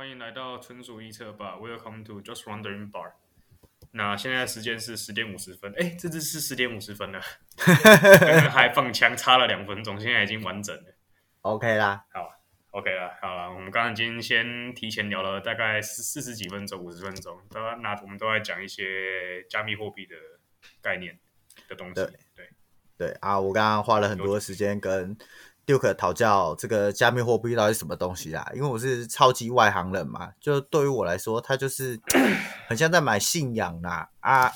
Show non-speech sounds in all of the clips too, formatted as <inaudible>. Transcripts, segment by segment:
欢迎来到纯属臆测吧，Welcome to Just Wondering Bar。那现在时间是十点五十分，哎，这次是十点五十分了，刚刚还放枪差了两分钟，现在已经完整了，OK 啦，好，OK 啦，好了，我们刚刚已经先提前聊了大概四四十几分钟，五十分钟，都那我们都在讲一些加密货币的概念的东西，对对，对啊，我刚刚花了很多时间跟。Duke 讨教这个加密货币到底是什么东西啦？因为我是超级外行人嘛，就对于我来说，它就是 <coughs> 很像在买信仰啦啊！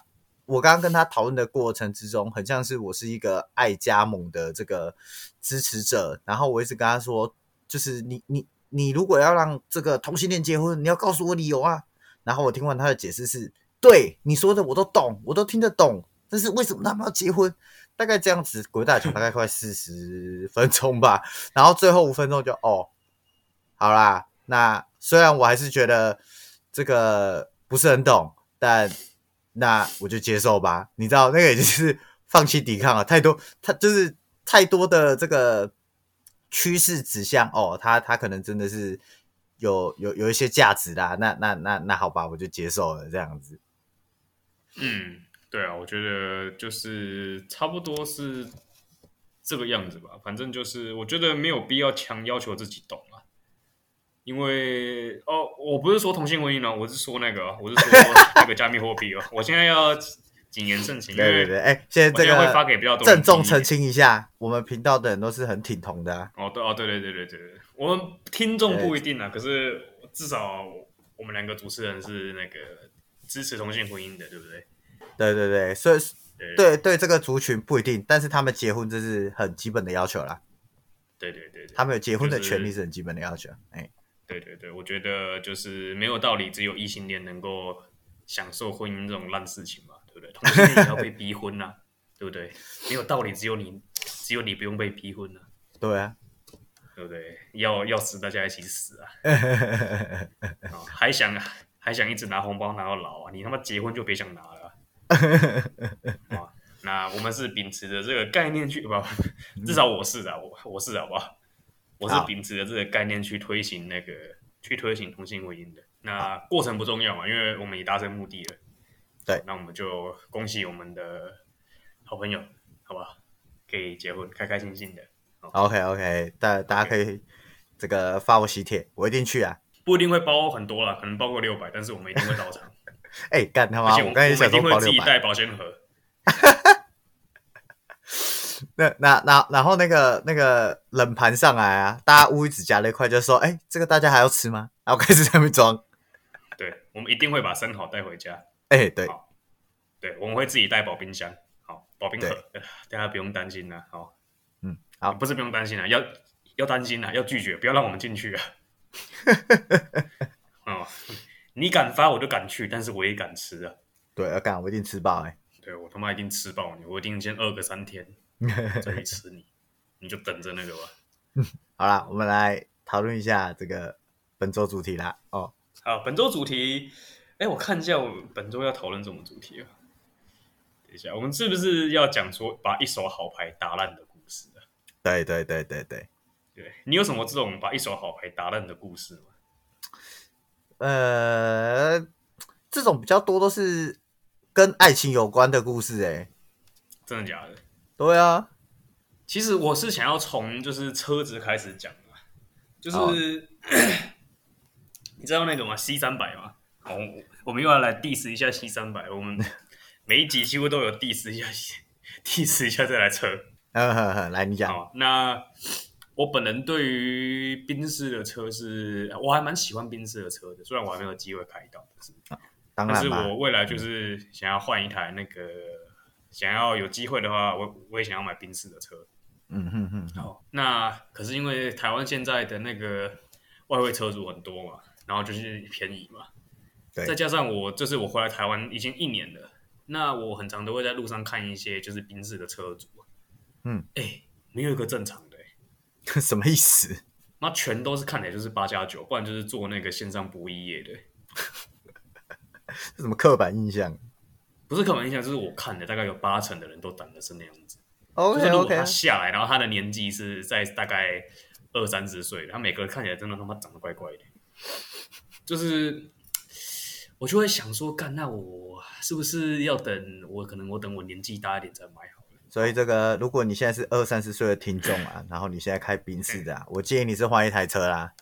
我刚刚跟他讨论的过程之中，很像是我是一个爱加盟的这个支持者，然后我一直跟他说，就是你你你如果要让这个同性恋结婚，你要告诉我理由啊！然后我听完他的解释是，对你说的我都懂，我都听得懂，但是为什么他们要结婚？大概这样子，鬼打球大概快四十分钟吧，然后最后五分钟就哦，好啦，那虽然我还是觉得这个不是很懂，但那我就接受吧。你知道，那个也就是放弃抵抗了，太多，他就是太多的这个趋势指向哦，他他可能真的是有有有一些价值啦。那那那那好吧，我就接受了这样子。嗯。对啊，我觉得就是差不多是这个样子吧。反正就是，我觉得没有必要强要求自己懂啊。因为哦，我不是说同性婚姻呢，我是说那个，我是说那个加密货币哦。我现在要谨言慎行。对对对，哎，现在这个会发给比较多郑重澄清一下，我们频道的人都是很挺同的啊。哦，对哦，对对对对对对，我们听众不一定啊，可是至少我们两个主持人是那个支持同性婚姻的，对不对？对对对，所以对对这个族群不一定，但是他们结婚这是很基本的要求啦。对对对，他们有结婚的权利是很基本的要求。哎、就是，对对对，我觉得就是没有道理，只有异性恋能够享受婚姻这种烂事情嘛，对不对？同性恋也要被逼婚呐、啊，<laughs> 对不对？没有道理，只有你只有你不用被逼婚呐、啊。对啊，对不对？要要死大家一起死啊！<laughs> 还想还想一直拿红包拿到老啊？你他妈结婚就别想拿了。<laughs> 啊，那我们是秉持着这个概念去，不，至少我是的，我我是好不好？我是秉持着这个概念去推行那个，去推行同性婚姻的。那过程不重要嘛，因为我们已达成目的了。对，那我们就恭喜我们的好朋友，好不好？可以结婚，开开心心的。OK OK，大大家可以这个发我喜帖，我一定去啊。不一定会包很多啦，可能包过六百，但是我们一定会到场。哎、欸，干他妈！我刚才想说保自己带保鲜盒。<laughs> 那那那然后那个那个冷盘上来啊，大家乌鱼子夹了一块，就说：“哎、欸，这个大家还要吃吗？”然后开始在那边装。对，我们一定会把生蚝带回家。哎、欸，对，对，我们会自己带保冰箱，好，保冰盒，大家不用担心了。好，嗯，好，不是不用担心了，要要担心了，要拒绝，不要让我们进去啊。<laughs> 哦。你敢发我就敢去，但是我也敢吃啊！对，要敢我一定吃爆哎、欸！对，我他妈一定吃爆你，我一定先饿个三天 <laughs> 再去吃你，你就等着那个吧。<laughs> 好啦，我们来讨论一下这个本周主题啦。哦，好，本周主题，哎，我看一下，我本周要讨论什么主题啊？等一下，我们是不是要讲说把一手好牌打烂的故事啊？对对对对对，对，你有什么这种把一手好牌打烂的故事吗？呃，这种比较多都是跟爱情有关的故事，哎，真的假的？对啊，其实我是想要从就是车子开始讲嘛，就是、哦、<coughs> 你知道那个吗？C 三百吗？好，我们又要来 diss 一下 C 三百，我们 <laughs> 每一集几乎都有 diss 一下，diss 一下这台车。<laughs> 来你讲。那。我本人对于宾士的车是，我还蛮喜欢宾士的车的，虽然我还没有机会开到，但是，当然，但是我未来就是想要换一台那个，嗯、想要有机会的话，我我也想要买宾士的车。嗯哼哼。好，那可是因为台湾现在的那个外汇车主很多嘛，然后就是便宜嘛，对，再加上我这是我回来台湾已经一年了，那我很常都会在路上看一些就是宾士的车主，嗯，哎、欸，没有一个正常的。<laughs> 什么意思？那全都是看起来就是八加九，不然就是做那个线上博弈业的。这 <laughs> 什么刻板印象？不是刻板印象，就是我看的大概有八成的人都长得是那样子。OK OK。就是如果他下来，然后他的年纪是在大概二三十岁，他每个人看起来真的他妈长得怪怪的。就是我就会想说，干，那我是不是要等我可能我等我年纪大一点再买好了？所以这个，如果你现在是二三十岁的听众啊，然后你现在开宾士的，啊，我建议你是换一台车啦。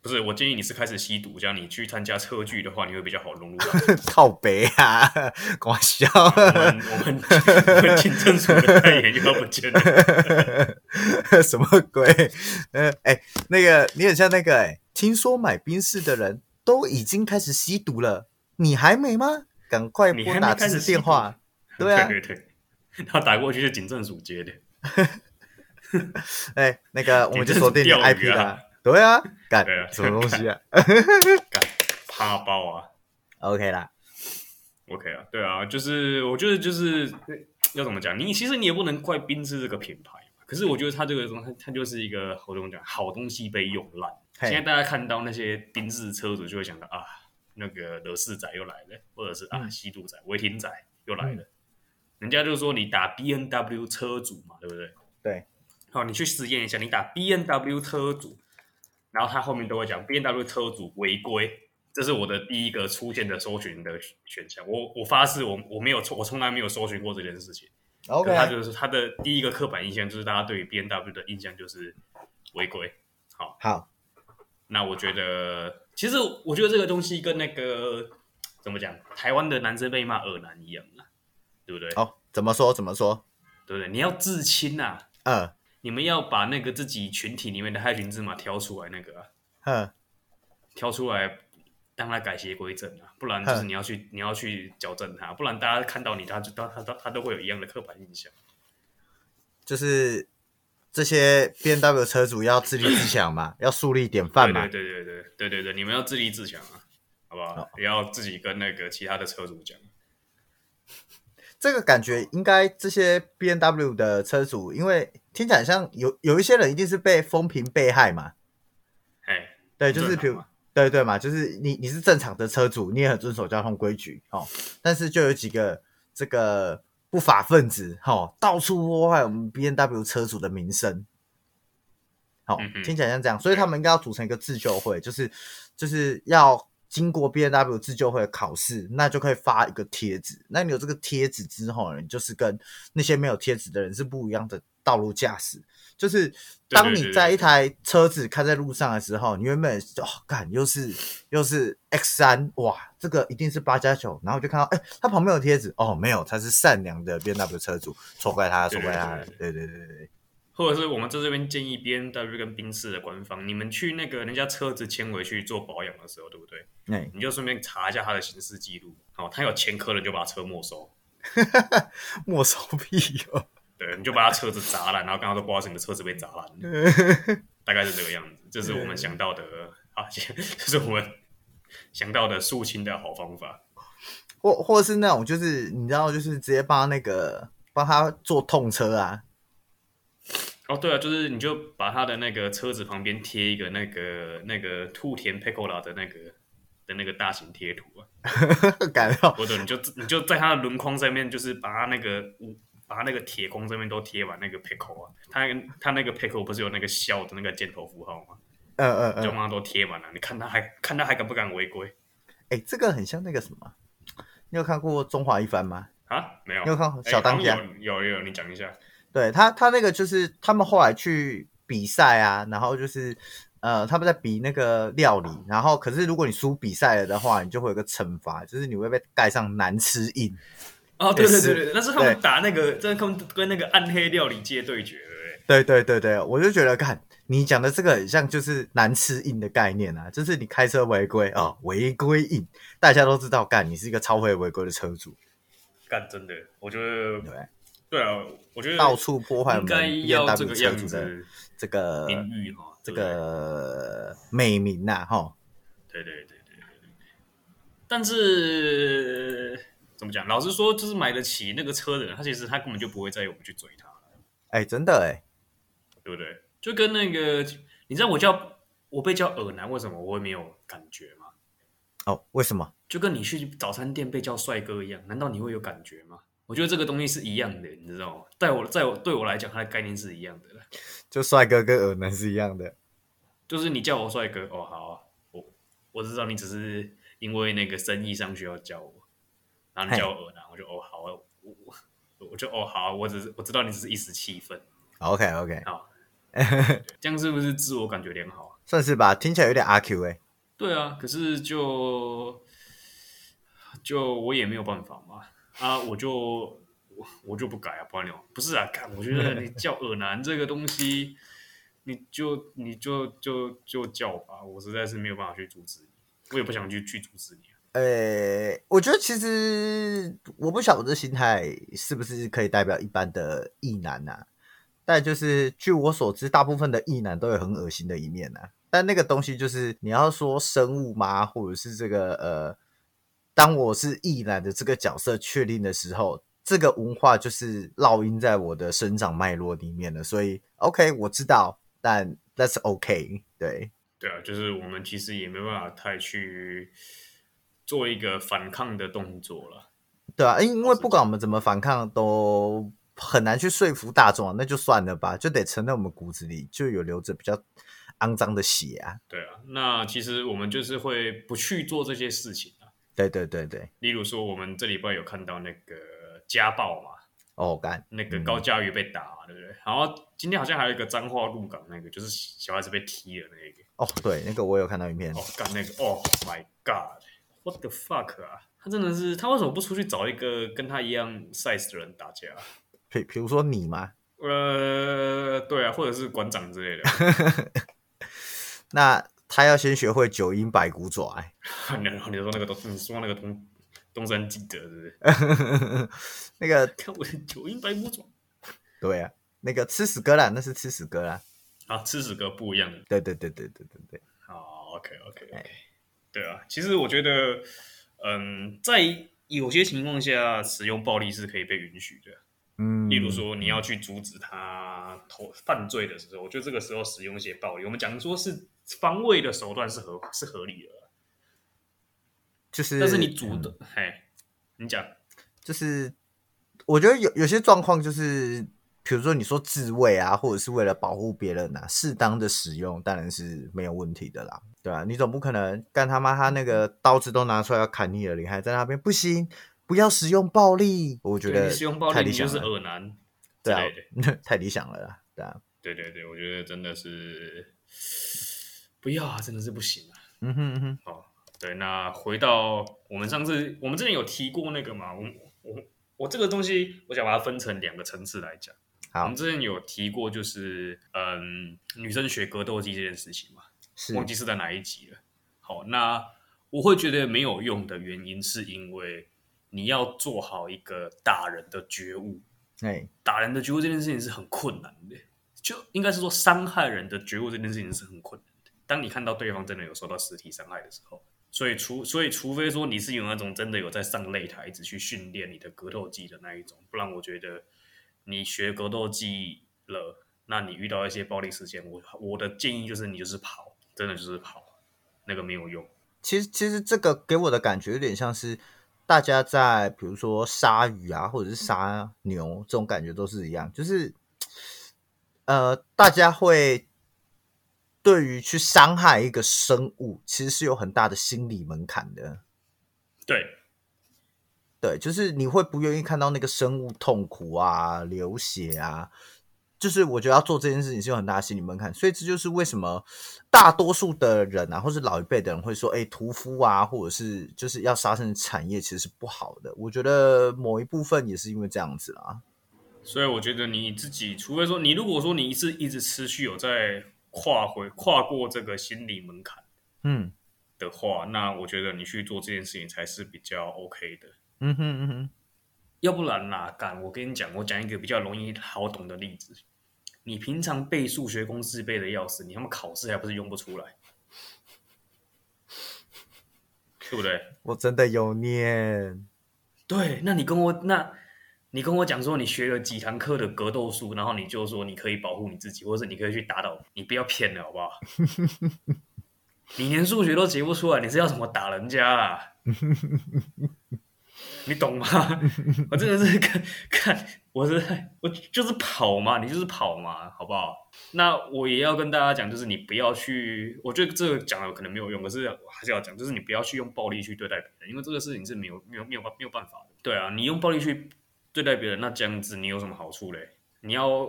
不是，我建议你是开始吸毒，这样你去参加车聚的话，你会比较好融入。<laughs> 靠北啊，搞笑！我们我们我们警政署的代言又要不见了，<laughs> 什么鬼？呃，哎，那个你很像那个哎，听说买宾士的人都已经开始吸毒了，你还没吗？赶快拨打支持电话。对啊，<laughs> 对对对，他打过去是警政署接的。<laughs> 哎，那个我们就锁定你 IP 了。对啊，干什么东西啊？<laughs> 干怕爆啊！OK 啦，OK 啊，对啊，就是我觉得就是要怎么讲，你其实你也不能怪宾士这个品牌，可是我觉得它这个东西，它就是一个我怎么讲，好东西被用烂。现在大家看到那些宾士车主就会想到啊，那个德士仔又来了，或者是啊吸毒仔、违停仔又来了。嗯、人家就是说你打 B N W 车主嘛，对不对？对。好，你去实验一下，你打 B N W 车主。然后他后面都会讲 B N W 车主违规，这是我的第一个出现的搜寻的选项。我我发誓我，我我没有我从来没有搜寻过这件事情。OK，他就是他的第一个刻板印象，就是大家对于 B N W 的印象就是违规。好，好，那我觉得，其实我觉得这个东西跟那个怎么讲，台湾的男生被骂耳男一样啊，对不对？哦，怎么说？怎么说？对不对？你要自清啊。嗯。你们要把那个自己群体里面的害群之马挑出来，那个、啊，嗯，挑出来，让他改邪归正啊，不然就是你要去，你要去矫正他，不然大家看到你，他就他他他他都会有一样的刻板印象。就是这些 BMW 车主要自立自强嘛，<laughs> 要树立典范嘛。对对对对对对对，你们要自立自强啊，好不好？哦、也要自己跟那个其他的车主讲。这个感觉应该这些 B N W 的车主，因为听起来像有有一些人一定是被风评被害嘛。哎，对，就是比如对对嘛，就是你你是正常的车主，你也很遵守交通规矩哦，但是就有几个这个不法分子哦，到处破坏我们 B N W 车主的名声。好、哦，听起来像这样，所以他们应该要组成一个自救会，就是就是要。经过 B N W 自救会的考试，那就可以发一个贴纸。那你有这个贴纸之后呢，你就是跟那些没有贴纸的人是不一样的道路驾驶。就是当你在一台车子开在路上的时候，你原本哦，干又是又是 X 三，哇，这个一定是八加九。然后就看到，哎，他旁边有贴纸，哦，没有，他是善良的 B N W 车主，错怪他，错怪他。对对对对对。或者是我们在这边建议 B N W 跟宾士的官方，你们去那个人家车子牵回去做保养的时候，对不对？欸、你就顺便查一下他的行驶记录，哦，他有前科的就把车没收，<laughs> 没收屁哦！对，你就把他车子砸烂，然后刚刚都不知道是你的车子被砸烂，<laughs> 大概是这个样子。这是我们想到的啊，<laughs> 这是我们想到的肃清的好方法，或或者是那种就是你知道，就是直接帮那个帮他做痛车啊。哦，对啊，就是你就把他的那个车子旁边贴一个那个那个兔田 Pecola 的那个的那个大型贴图啊，<laughs> 改了，或者你就你就在他的轮框上面，就是把他那个把他那个铁框上面都贴完那个 Peco 啊，他他那个 Peco 不是有那个笑的那个箭头符号吗？嗯嗯嗯，就把它都贴完了，你看他还看他还敢不敢违规？哎，这个很像那个什么，你有看过中华一番吗？啊，没有，你有看小当家？有有有，你讲一下。对他，他那个就是他们后来去比赛啊，然后就是呃，他们在比那个料理，然后可是如果你输比赛了的话，你就会有个惩罚，就是你会被盖上难吃印。哦，对对对对，那是他们打那个，这他们跟那个暗黑料理界对决，对对对对，我就觉得看你讲的这个很像就是难吃印的概念啊，就是你开车违规啊，违规印，大家都知道干，你是一个超会违规的车主，干真的，我觉得对。啊，我觉得到处破坏我们 BMW 车主的这个名誉哈，这个美名呐哈。对对对对对对。但是怎么讲？老实说，就是买得起那个车的人，他其实他根本就不会在意我们去追他。哎，真的哎，对不对？就跟那个，你知道我叫我被叫耳男，为什么我会没有感觉吗？哦，为什么？就跟你去早餐店被叫帅哥一样，难道你会有感觉吗？我觉得这个东西是一样的，你知道吗？在我在我对我来讲，它的概念是一样的。就帅哥跟恶男是一样的，就是你叫我帅哥，哦好啊，我我知道你只是因为那个生意上需要叫我，然后你叫我耳男，我就哦好，啊我我就哦好，我只是我知道你只是一时气愤。OK OK，好，<laughs> 这样是不是自我感觉良好？算是吧，听起来有点阿 Q 哎。对啊，可是就就我也没有办法嘛，啊，我就我就不改啊，不然你不是啊，干，我觉得你叫耳男这个东西，你就你就就就叫吧，我实在是没有办法去阻止你，我也不想去去阻止你。呃、我觉得其实我不晓得这心态是不是可以代表一般的异男呐、啊，但就是据我所知，大部分的异男都有很恶心的一面呐、啊。但那个东西就是你要说生物吗？或者是这个呃，当我是异男的这个角色确定的时候，这个文化就是烙印在我的生长脉络里面了。所以，OK，我知道，但 That's OK。对，对啊，就是我们其实也没办法太去做一个反抗的动作了。对啊，因为不管我们怎么反抗，都很难去说服大众啊。那就算了吧，就得承认我们骨子里就有流着比较。肮脏的血啊！对啊，那其实我们就是会不去做这些事情啊。对对对对，例如说，我们这礼拜有看到那个家暴嘛？哦，干，那个高嘉瑜被打对不对？然后今天好像还有一个彰化入港那个，就是小孩子被踢了那个。哦，对，那个我有看到影片。哦，干那个，Oh my God，What the fuck 啊！他真的是，他为什么不出去找一个跟他一样 size 的人打架？比 <laughs> 比如说你吗？呃，对啊，或者是馆长之类的。<laughs> 那他要先学会九阴白骨爪。<laughs> 你你说那个东，你说那个东东山记者是不是？<laughs> 那个 <laughs> 看我的九阴白骨爪。对啊，那个吃屎哥啦，那是吃屎哥啦。啊，吃屎哥不一样的。对对对对对对对。好，OK OK OK。对啊，其实我觉得，嗯，在有些情况下使用暴力是可以被允许的。嗯，例如说你要去阻止他投犯罪的时候，我觉得这个时候使用一些暴力，我们讲说是防卫的手段是合是合理的，就是，但是你阻的，嘿、嗯，你讲，就是我觉得有有些状况就是，比如说你说自卫啊，或者是为了保护别人啊，适当的使用当然是没有问题的啦，对吧、啊？你总不可能干他妈他那个刀子都拿出来要砍你了，你还在那边不行。不要使用暴力，我觉得使用暴力你就是恶男，对啊，太理想了啦，对啊，<laughs> 对对对，我觉得真的是不要啊，真的是不行啊。嗯哼嗯哼，好，对，那回到我们上次，我们之前有提过那个嘛，我我我这个东西，我想把它分成两个层次来讲。好，我们之前有提过，就是嗯，女生学格斗技这件事情嘛，是忘记是在哪一集了。好，那我会觉得没有用的原因，是因为。你要做好一个打人的觉悟，哎，打人的觉悟这件事情是很困难的，就应该是说伤害人的觉悟这件事情是很困难的。当你看到对方真的有受到实体伤害的时候，所以除所以除非说你是有那种真的有在上擂台一直去训练你的格斗技的那一种，不然我觉得你学格斗技了，那你遇到一些暴力事件，我我的建议就是你就是跑，真的就是跑，那个没有用。其实其实这个给我的感觉有点像是。大家在比如说杀鱼啊，或者是杀牛，这种感觉都是一样，就是呃，大家会对于去伤害一个生物，其实是有很大的心理门槛的。对，对，就是你会不愿意看到那个生物痛苦啊、流血啊。就是我觉得要做这件事情是有很大的心理门槛，所以这就是为什么大多数的人啊，或是老一辈的人会说，哎，屠夫啊，或者是就是要杀生产业，其实是不好的。我觉得某一部分也是因为这样子啦。所以我觉得你自己，除非说你如果说你一直一直持续有在跨回跨过这个心理门槛，嗯的话，那我觉得你去做这件事情才是比较 OK 的。嗯哼嗯哼。要不然哪敢？我跟你讲，我讲一个比较容易好懂的例子。你平常背数学公式背的要死，你他妈考试还不是用不出来？对不对？我真的有念。对，那你跟我，那你跟我讲说，你学了几堂课的格斗术，然后你就说你可以保护你自己，或者是你可以去打倒你，不要骗了，好不好？<laughs> 你连数学都解不出来，你是要怎么打人家啊？你懂吗？<laughs> 我真的是看看，我是我就是跑嘛，你就是跑嘛，好不好？那我也要跟大家讲，就是你不要去，我觉得这个讲了可能没有用，可是我还是要讲，就是你不要去用暴力去对待别人，因为这个事情是没有没有没有办没有办法的。对啊，你用暴力去对待别人，那这样子你有什么好处嘞？你要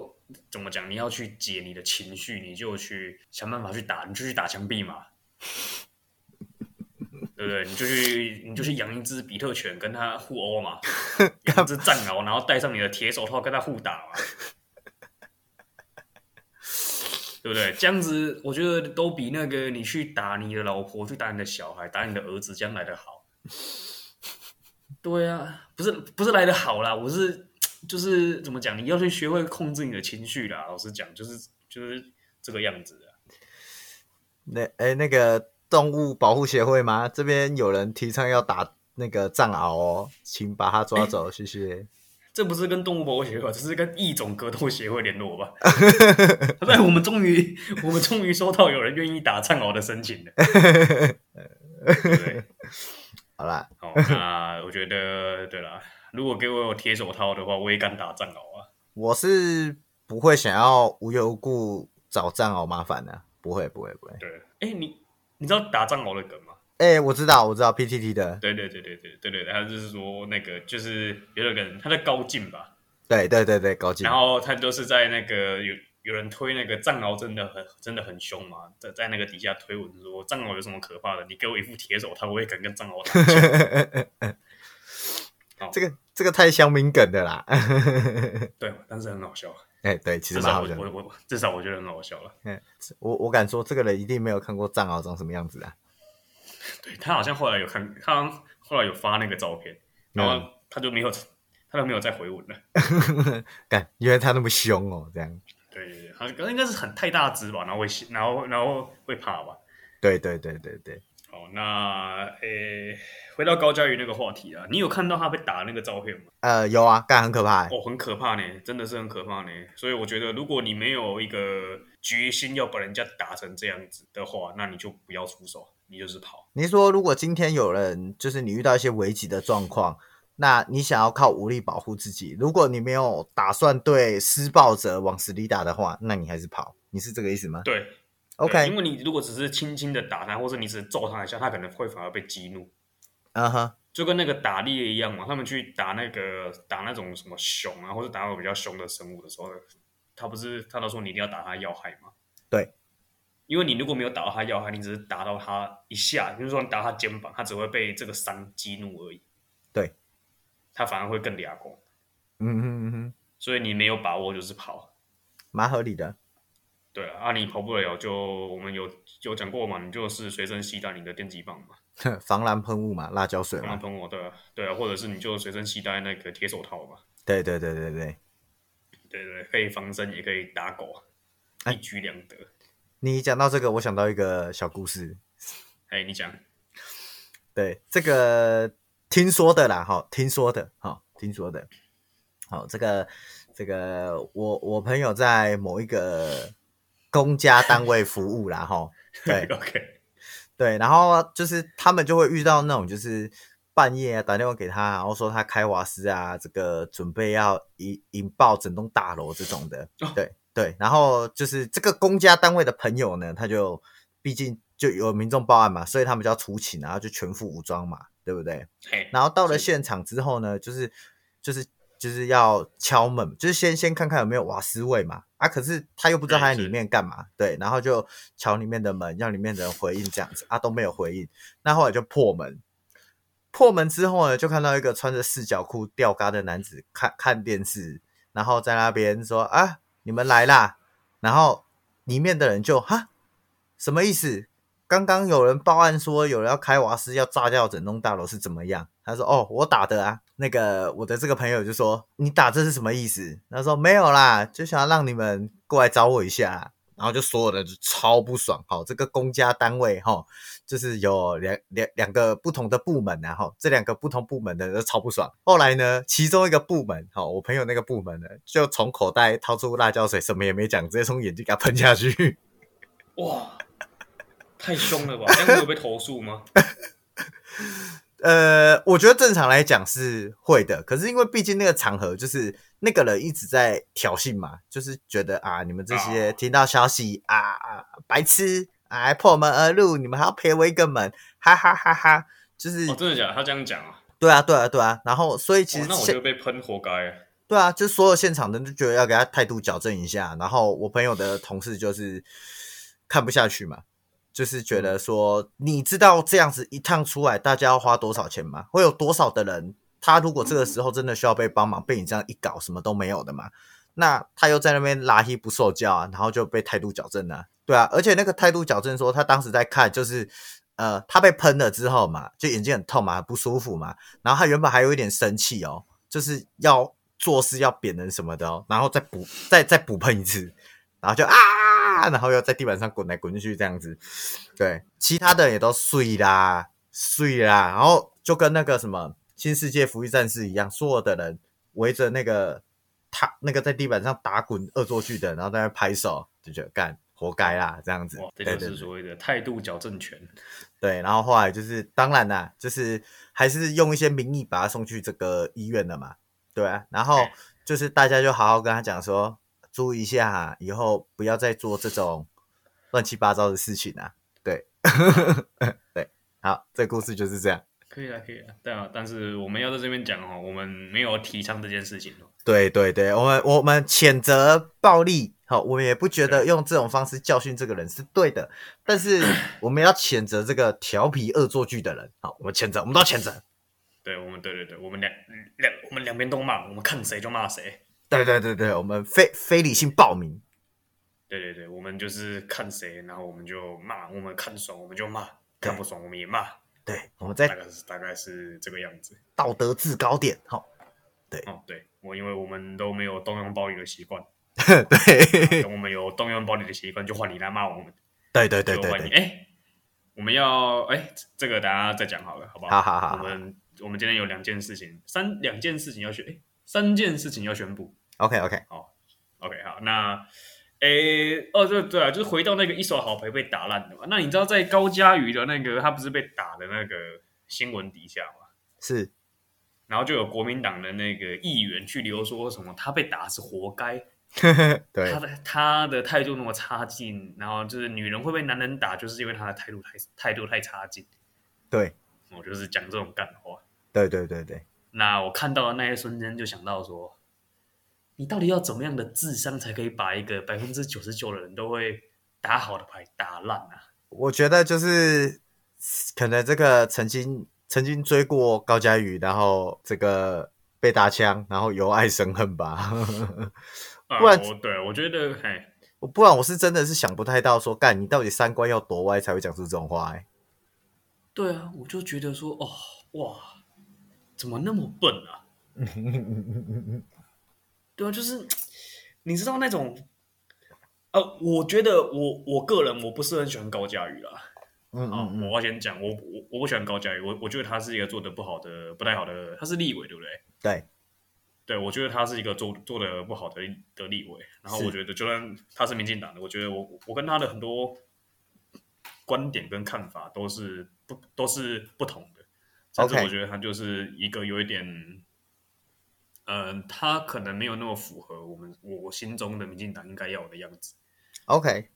怎么讲？你要去解你的情绪，你就去想办法去打，你就去打墙壁嘛。对不对？你就去，你就去养一只比特犬，跟它互殴嘛，<laughs> 养一只藏獒，然后戴上你的铁手套，跟它互打嘛，对不对？这样子，我觉得都比那个你去打你的老婆，去打你的小孩，打你的儿子，这样来的好。对啊，不是不是来的好啦，我是就是怎么讲？你要去学会控制你的情绪啦。老实讲，就是就是这个样子的。那哎，那个。动物保护协会吗？这边有人提倡要打那个藏獒哦，请把它抓走，谢谢。<laughs> 这不是跟动物保护协会，这是跟异种格斗协会联络吧？<laughs> 对，我们终于，我们终于收到有人愿意打藏獒的申请了。对，<laughs> 好啦，好，那我觉得，对啦，如果给我有铁手套的话，我也敢打藏獒啊。我是不会想要无缘无故找藏獒麻烦的，不会，不会，不会。对，哎，你。你知道打藏獒的梗吗？哎、欸，我知道，我知道 PTT 的。对对对对对对对，他就是说那个就是有一个人，他在高进吧？对对对对，高进。然后他就是在那个有有人推那个藏獒真的很真的很凶嘛，在在那个底下推文说藏獒有什么可怕的？你给我一副铁手他，我也敢跟藏獒打 <laughs> 这个这个太乡民梗的啦。<laughs> 对，但是很好笑。哎、欸，对，其实蛮好笑的。我我，我至少我觉得很好笑了。<laughs> 嗯，我我敢说，这个人一定没有看过藏獒长什么样子啊。<laughs> 对，他好像后来有看，他后来有发那个照片，然后他就没有，他都没有再回文了。<laughs> 干，因为他那么凶哦，这样。对对对，他应该是很太大只吧，然后会然后然后会怕吧。对对对对对。好，那诶。欸回到高佳瑜那个话题啊，你有看到他被打的那个照片吗？呃，有啊，干很可怕哦，很可怕呢，真的是很可怕呢。所以我觉得，如果你没有一个决心要把人家打成这样子的话，那你就不要出手，你就是跑。你说，如果今天有人就是你遇到一些危急的状况，那你想要靠武力保护自己，如果你没有打算对施暴者往死里打的话，那你还是跑。你是这个意思吗？对，OK。因为你如果只是轻轻的打他，或者你只是揍他一下，他可能会反而被激怒。啊哈，就跟那个打猎一样嘛，他们去打那个打那种什么熊啊，或者打那种比较凶的生物的时候，他不是他都说你一定要打他要害吗？对，因为你如果没有打到他要害，你只是打到他一下，比如说你打他肩膀，他只会被这个伤激怒而已。对，他反而会更俩攻。嗯哼嗯哼，所以你没有把握就是跑，蛮合理的。对啊，啊你跑不了就我们有有讲过嘛，你就是随身携带你的电击棒嘛。<laughs> 防狼喷雾嘛，辣椒水嘛。防狼喷雾，对啊，对啊，或者是你就随身携带那个铁手套嘛。对对对对对，对对，可以防身，也可以打狗，一举两得。你讲到这个，我想到一个小故事。哎，你讲。对，这个听说的啦，哈，听说的，哈，听说的。好，这个这个，我我朋友在某一个公家单位服务啦，哈。对，OK。对，然后就是他们就会遇到那种，就是半夜啊打电话给他，然后说他开瓦斯啊，这个准备要引引爆整栋大楼这种的。哦、对对，然后就是这个公家单位的朋友呢，他就毕竟就有民众报案嘛，所以他们就要出勤，然后就全副武装嘛，对不对？嘿然后到了现场之后呢，就是就是就是要敲门，就是先先看看有没有瓦斯味嘛。啊！可是他又不知道他在里面干嘛，对，对，然后就敲里面的门，让里面的人回应这样子啊，都没有回应。那后来就破门，破门之后呢，就看到一个穿着四角裤吊嘎的男子看看电视，然后在那边说啊，你们来啦！然后里面的人就哈，什么意思？刚刚有人报案说有人要开瓦斯要炸掉整栋大楼是怎么样？他说哦，我打的啊。那个我的这个朋友就说：“你打这是什么意思？”他说：“没有啦，就想要让你们过来找我一下。”然后就所有的就超不爽。好，这个公家单位哈，就是有两两两个不同的部门，然后这两个不同部门的人都超不爽。后来呢，其中一个部门，好，我朋友那个部门呢，就从口袋掏出辣椒水，什么也没讲，直接从眼睛给他喷下去。哇，太凶了吧？这样会有被投诉吗？<laughs> 呃，我觉得正常来讲是会的，可是因为毕竟那个场合就是那个人一直在挑衅嘛，就是觉得啊，你们这些听到消息、哦、啊，白痴，哎，破门而入，你们还要赔我一个门，哈哈哈哈！就是、哦、真的假的？他这样讲啊？对啊，对啊，对啊。然后所以其实、哦、那我就被喷，活该。对啊，就所有现场的人就觉得要给他态度矫正一下，然后我朋友的同事就是看不下去嘛，就是觉得说，嗯、你知道这样子一趟出来，大家要花多少钱吗？会有多少的人，他如果这个时候真的需要被帮忙，被你这样一搞，什么都没有的嘛？那他又在那边拉黑不受教啊，然后就被态度矫正了、啊，对啊，而且那个态度矫正说，他当时在看，就是呃，他被喷了之后嘛，就眼睛很痛嘛，很不舒服嘛，然后他原本还有一点生气哦，就是要。做事要扁人什么的哦，然后再补再再补喷一次，然后就啊，然后又在地板上滚来滚去这样子，对，其他的人也都碎啦碎啦，然后就跟那个什么新世界福音战士一样，所有的人围着那个他那个在地板上打滚恶作剧的，然后在那拍手，就觉得干活该啦这样子，这就是所谓的态度矫正权。对，然后后来就是当然啦，就是还是用一些名义把他送去这个医院了嘛。对啊，然后就是大家就好好跟他讲说，注意一下，以后不要再做这种乱七八糟的事情啊。对，<laughs> 对，好，这故事就是这样。可以了，可以了。对啊，但是我们要在这边讲哦，我们没有提倡这件事情哦。对对对，我们我们谴责暴力，好，我们也不觉得用这种方式教训这个人是对的，但是 <laughs> 我们要谴责这个调皮恶作剧的人，好，我们谴责，我们都要谴责。对我们，对对对，我们两两，我们两边都骂，我们看谁就骂谁。对对对对，我们非非理性报名。对对对，我们就是看谁，然后我们就骂，我们看爽我们就骂，看不爽我们也骂。对，我们在大概是大概是这个样子，道德制高点。好，对哦，对我，因为我们都没有动用暴力的习惯。<laughs> 对，等我们有动用暴力的习惯，就换你来骂我们。对对对对对，哎，我们要哎，这个大家再讲好了，好不好？好好好，我们。我们今天有两件事情，三两件事情要去，哎，三件事情要宣布。OK OK，好，OK 好，那，诶，哦，对对啊，就是回到那个一手好牌被打烂的嘛。那你知道在高嘉瑜的那个他不是被打的那个新闻底下吗？是，然后就有国民党的那个议员去留说什么他被打是活该，<laughs> 对，他的他的态度那么差劲，然后就是女人会被男人打，就是因为他的态度太态度太差劲。对，我就是讲这种干话。对对对对，那我看到的那一瞬间就想到说，你到底要怎么样的智商才可以把一个百分之九十九的人都会打好的牌打烂啊？我觉得就是可能这个曾经曾经追过高佳宇，然后这个被打枪，然后由爱生恨吧。不然，呃、对我觉得，嘿，不然我是真的是想不太到说，干你到底三观要多歪才会讲出这种话？哎，对啊，我就觉得说，哦，哇。怎么那么笨啊？<laughs> 对啊，就是你知道那种，呃，我觉得我我个人我不是很喜欢高嘉瑜啦。嗯，嗯，嗯，我要先讲，我我我不喜欢高嘉瑜，我我觉得他是一个做的不好的、不太好的，他是立委，对不对？对，对，我觉得他是一个做做的不好的的立委。然后我觉得，就算他是民进党的，我觉得我我跟他的很多观点跟看法都是不都是不同的。但是我觉得他就是一个有一点，嗯他可能没有那么符合我们我心中的民进党应该要有的样子。OK，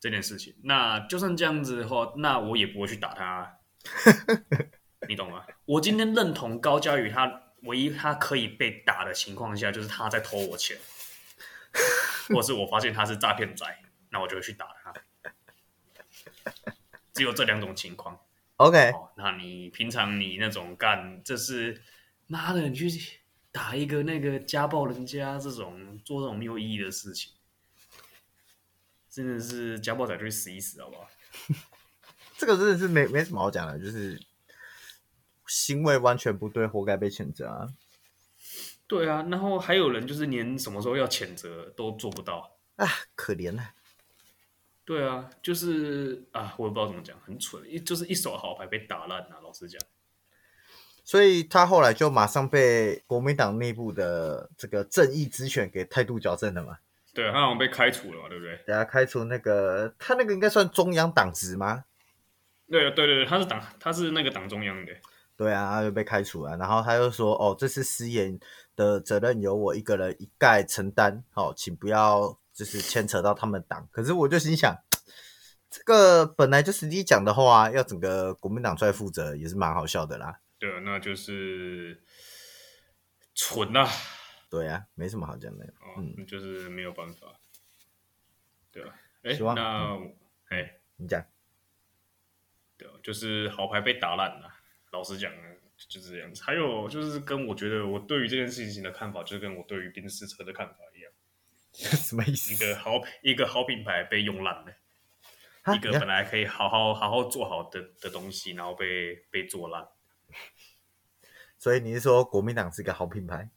这件事情，那就算这样子的话，那我也不会去打他，<laughs> 你懂吗？我今天认同高嘉宇，他唯一他可以被打的情况下，就是他在偷我钱，<laughs> 或是我发现他是诈骗仔，那我就会去打他。只有这两种情况。OK，哦，那你平常你那种干，这是妈的，你去打一个那个家暴人家这种做这种没有意义的事情，真的是家暴仔就去死一死，好不好？<laughs> 这个真的是没没什么好讲的，就是行为完全不对，活该被谴责啊。对啊，然后还有人就是连什么时候要谴责都做不到啊，可怜啊。对啊，就是啊，我也不知道怎么讲，很蠢，一就是一手好牌被打烂了，老实讲。所以他后来就马上被国民党内部的这个正义之犬给态度矫正了嘛？对，他好像被开除了嘛，对不对？等下开除那个，他那个应该算中央党职吗？对对对对，他是党，他是那个党中央的。对啊，他就被开除了。然后他又说：“哦，这次失言的责任由我一个人一概承担。好，请不要就是牵扯到他们党。”可是我就心想，这个本来就是你讲的话，要整个国民党出来负责，也是蛮好笑的啦。对啊，那就是蠢啊。对啊，没什么好讲的。哦、嗯，就是没有办法。对啊，哎，那哎、嗯，你讲。对，就是好牌被打烂了。老实讲啊，就是这样子。还有就是跟我觉得我对于这件事情的看法，就是跟我对于宾士车的看法。<laughs> 什么意思？一个好一个好品牌被用烂了，一个本来可以好好好好做好的的东西，然后被被做烂。<laughs> 所以你是说国民党是个好品牌？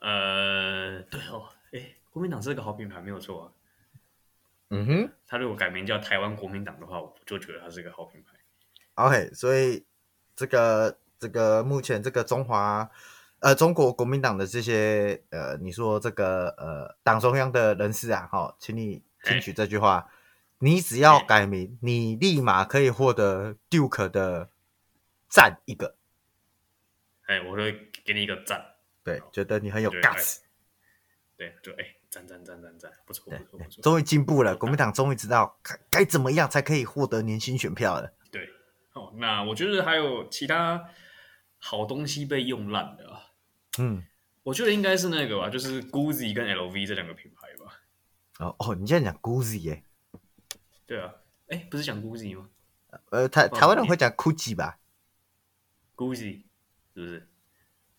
呃，对哦，哎，国民党是个好品牌，没有错啊。嗯哼，他如果改名叫台湾国民党的话，我就觉得他是个好品牌。OK，所以这个这个目前这个中华呃中国国民党的这些呃，你说这个呃党中央的人士啊，好，请你听取这句话，你只要改名，你立马可以获得 Duke 的赞一个。哎，我会给你一个赞，对，觉得你很有 guts，对，就哎。赞赞赞赞赞，不错不错不错，终于进步了。国民党终于知道该该怎么样才可以获得年轻选票了。对，哦，那我觉得还有其他好东西被用烂的啊。嗯，我觉得应该是那个吧，就是 Gucci 跟 LV 这两个品牌吧。哦哦，你现在讲 Gucci 耶？对啊，哎，不是讲 Gucci 吗？呃，台台湾人会讲 Gucci 吧？Gucci 是不是？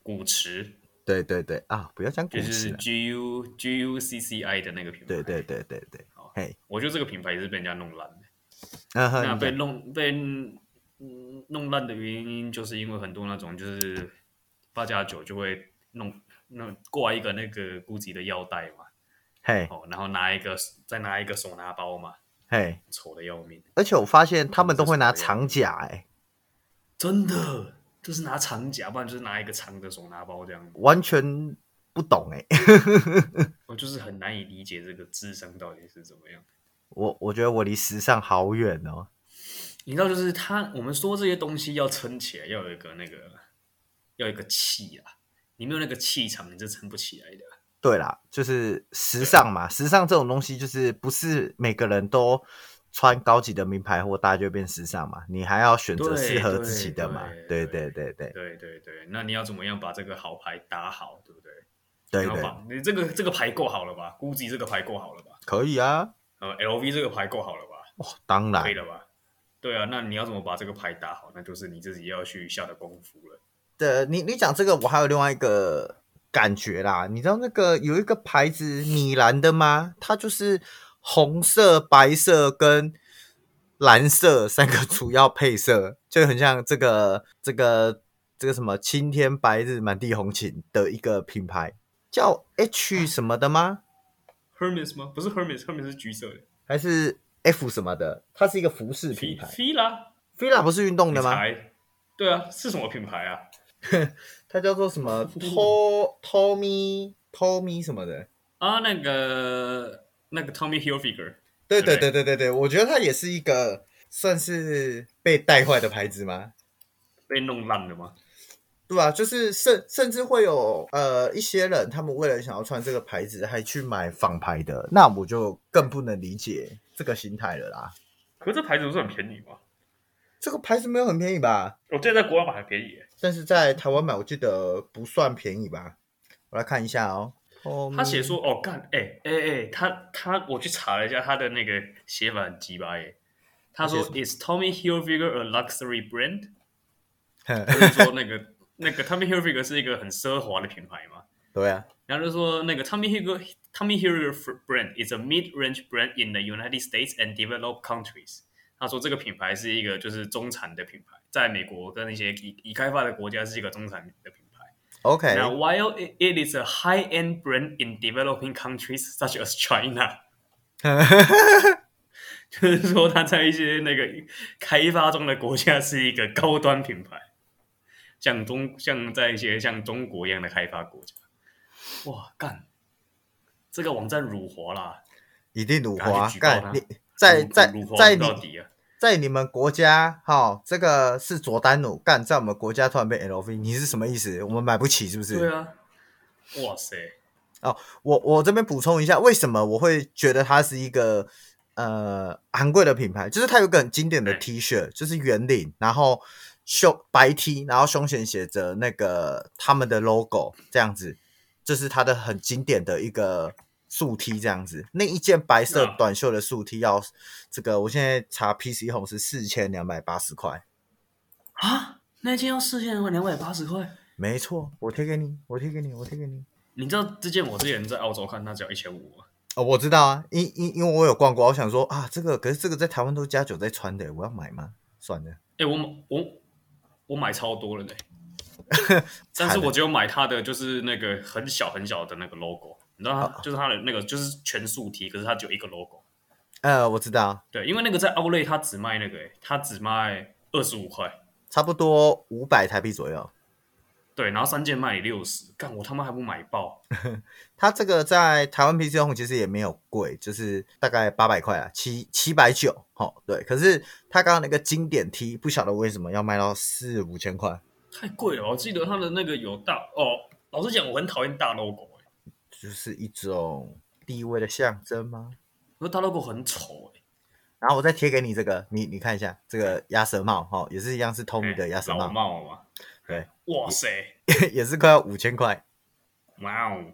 古驰。对对对啊！不要讲，就是 G U G U C C I 的那个品牌。对对对对对。好，嘿，我觉得这个品牌也是被人家弄烂的。啊、那被弄被弄烂的原因，就是因为很多那种就是八加九就会弄弄挂一个那个 GUCCI 的腰带嘛。嘿，哦，然后拿一个再拿一个手拿包嘛。嘿，丑的要命。而且我发现他们都会拿长甲、欸，哎，真的。就是拿长甲，不然就是拿一个长的手拿包这样，完全不懂哎、欸，<laughs> 我就是很难以理解这个智商到底是怎么样。我我觉得我离时尚好远哦。你知道，就是他，我们说这些东西要撑起来，要有一个那个，要一个气啊，你没有那个气场，你就撑不起来的。对啦，就是时尚嘛，时尚这种东西就是不是每个人都。穿高级的名牌货，大家就变时尚嘛。你还要选择适合自己的嘛？对对对对对对对。那你要怎么样把这个好牌打好，对不对？对对，对。你这个这个牌够好了吧？GUCCI 这个牌够好了吧？可以啊。呃，LV 这个牌够好了吧？哦，当然。可以了吧？对啊，那你要怎么把这个牌打好？那就是你自己要去下的功夫了。对，你你讲这个，我还有另外一个感觉啦。你知道那个有一个牌子米兰的吗？它就是。红色、白色跟蓝色三个主要配色，就很像这个、这个、这个什么“青天白日满地红晴”的一个品牌，叫 H 什么的吗？Hermes 吗？不是 Hermes，Hermes 是橘色的，还是 F 什么的？它是一个服饰品牌。Fila，Fila 不是运动的吗？对啊，是什么品牌啊？<laughs> 它叫做什么？<laughs> Tommy Tommy 什么的啊？那个。那个 Tommy Hilfiger，对对对对对对，我觉得它也是一个算是被带坏的牌子吗？被弄烂了吗？对啊，就是甚甚至会有呃一些人，他们为了想要穿这个牌子，还去买仿牌的，那我就更不能理解这个心态了啦。可是这牌子不是很便宜吗？这个牌子没有很便宜吧？我记得在国外买很便宜，但是在台湾买我记得不算便宜吧？我来看一下哦。他写说：“哦，干，哎哎哎，他他，我去查了一下，他的那个写法很鸡巴耶。他说：‘Is Tommy Hilfiger a luxury brand？’ 他就说那个那个 Tommy Hilfiger 是一个很奢华的品牌嘛。对啊。然后就说那个 Tommy Hilfiger Tommy Hilfiger brand is a mid-range brand in the United States and developed countries。他说这个品牌是一个就是中产的品牌，在美国跟那些已已开发的国家是一个中产的品牌。” OK，那 while it is a high-end brand in developing countries such as China，<laughs> 就是说它在一些那个开发中的国家是一个高端品牌，像中像在一些像中国一样的开发国家，哇干，这个网站辱华啦，一定辱华，干你在在在你在你们国家，哈、哦，这个是佐丹奴干，在我们国家突然被 LV，你是什么意思？我们买不起是不是？对啊，哇塞！哦，我我这边补充一下，为什么我会觉得它是一个呃昂贵的品牌？就是它有个很经典的 T 恤，就是圆领，然后胸白 T，然后胸前写着那个他们的 logo，这样子，这、就是它的很经典的一个。素 T 这样子，那一件白色短袖的素 T 要这个，我现在查 PC Home 是四千两百八十块啊，那件要四千两百八十块？没错，我贴给你，我贴给你，我贴给你。你知道这件我之前在澳洲看，它只要一千五吗？哦，我知道啊，因因因为我有逛过，我想说啊，这个可是这个在台湾都加九在穿的，我要买吗？算了，哎、欸，我我我买超多了呢，<laughs> 但是我只有买它的就是那个很小很小的那个 logo。你知道它就是它的那个就是全素 T，可是它只有一个 logo。呃，我知道。对，因为那个在 Outlet 它只卖那个，诶，它只卖二十五块，差不多五百台币左右。对，然后三件卖你六十，干我他妈还不买爆？<laughs> 它这个在台湾 PC Home 其实也没有贵，就是大概八百块啊，七七百九。哦，对，可是它刚刚那个经典 T，不晓得为什么要卖到四五千块，太贵了。我记得它的那个有大哦，老实讲，我很讨厌大 logo。就是一种地位的象征吗？那它 logo 很丑哎、欸。然后我再贴给你这个，你你看一下这个鸭舌帽哈，也是一样是 Tommy 的鸭舌帽。嘛。对，哇塞，也，<laughs> 也是快要五千块。哇哦，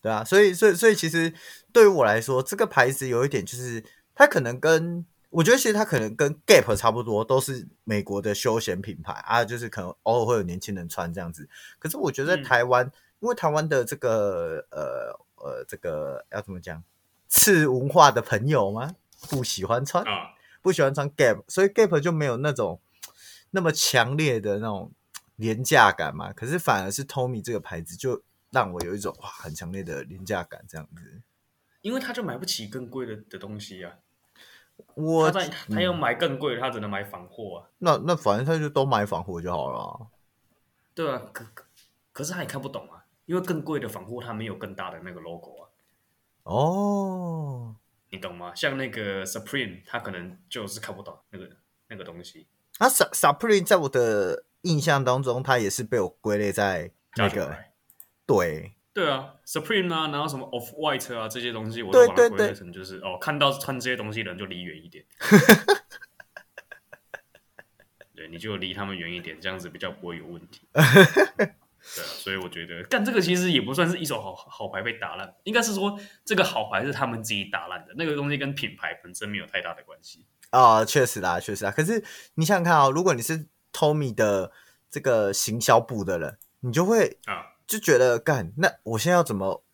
对啊，所以所以所以其实对于我来说，这个牌子有一点就是，它可能跟我觉得其实它可能跟 Gap 差不多，都是美国的休闲品牌啊，就是可能偶尔会有年轻人穿这样子。可是我觉得在台湾。嗯因为台湾的这个呃呃这个要怎么讲，次文化的朋友吗？不喜欢穿，啊、不喜欢穿 Gap，所以 Gap 就没有那种那么强烈的那种廉价感嘛。可是反而是 Tommy 这个牌子就让我有一种哇很强烈的廉价感这样子。因为他就买不起更贵的的东西啊。我他在他要买更贵的，他只能买仿货啊。那那反正他就都买仿货就好了，啊。对啊，可可是他也看不懂啊。因为更贵的防护，它没有更大的那个 logo 啊。哦，你懂吗？像那个 Supreme，它可能就是看不到那个那个东西。啊，Supreme 在我的印象当中，它也是被我归类在那个。对对啊，Supreme 啊，然后什么 Off White 啊这些东西，我都把它归类成就是哦，看到穿这些东西的人就离远一点。<laughs> 对，你就离他们远一点，这样子比较不会有问题。<laughs> 对啊，所以我觉得干这个其实也不算是一手好好牌被打烂，应该是说这个好牌是他们自己打烂的，那个东西跟品牌本身没有太大的关系啊、哦。确实啦，确实啦。可是你想想看啊、哦，如果你是 Tommy 的这个行销部的人，你就会啊就觉得干，那我现在要怎么？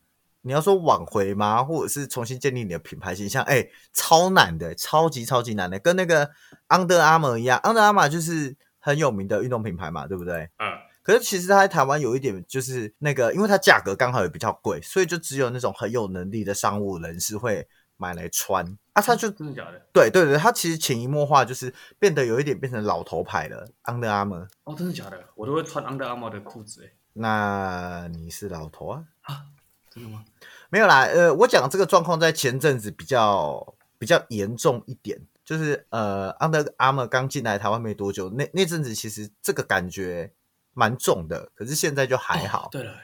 你要说挽回吗？或者是重新建立你的品牌形象？哎，超难的，超级超级难的，跟那个 Under Armour 一样，Under Armour 就是很有名的运动品牌嘛，对不对？嗯。可是其实它在台湾有一点就是那个，因为它价格刚好也比较贵，所以就只有那种很有能力的商务人士会买来穿啊。它就真的假的？对对对，它其实潜移默化就是变得有一点变成老头牌了。Under Armour 哦，真的假的？我都会穿 Under Armour 的裤子诶。那你是老头啊？啊，真的吗？没有啦，呃，我讲这个状况在前阵子比较比较严重一点，就是呃，Under Armour 刚进来台湾没多久，那那阵子其实这个感觉。蛮重的，可是现在就还好。哦、对了，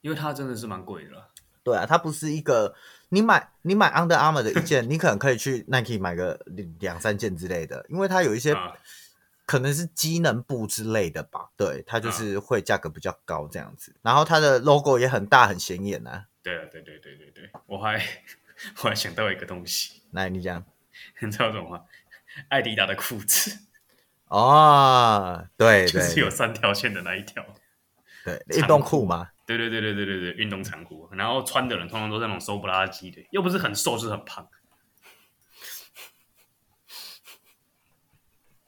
因为它真的是蛮贵的。对啊，它不是一个你买你买 Under Armour 的一件，<laughs> 你可能可以去 Nike 买个两三件之类的，因为它有一些可能是机能布之类的吧。对，它就是会价格比较高这样子。然后它的 logo 也很大很显眼啊。对啊，对对对对对，我还我还想到一个东西，来你讲，<laughs> 你知道什么吗？艾迪达的裤子。哦，对，就是有三条线的那一条，对，运动裤嘛，对对对对对对对，运动长裤，然后穿的人通常都是那种瘦不拉几的，又不是很瘦，就是很胖，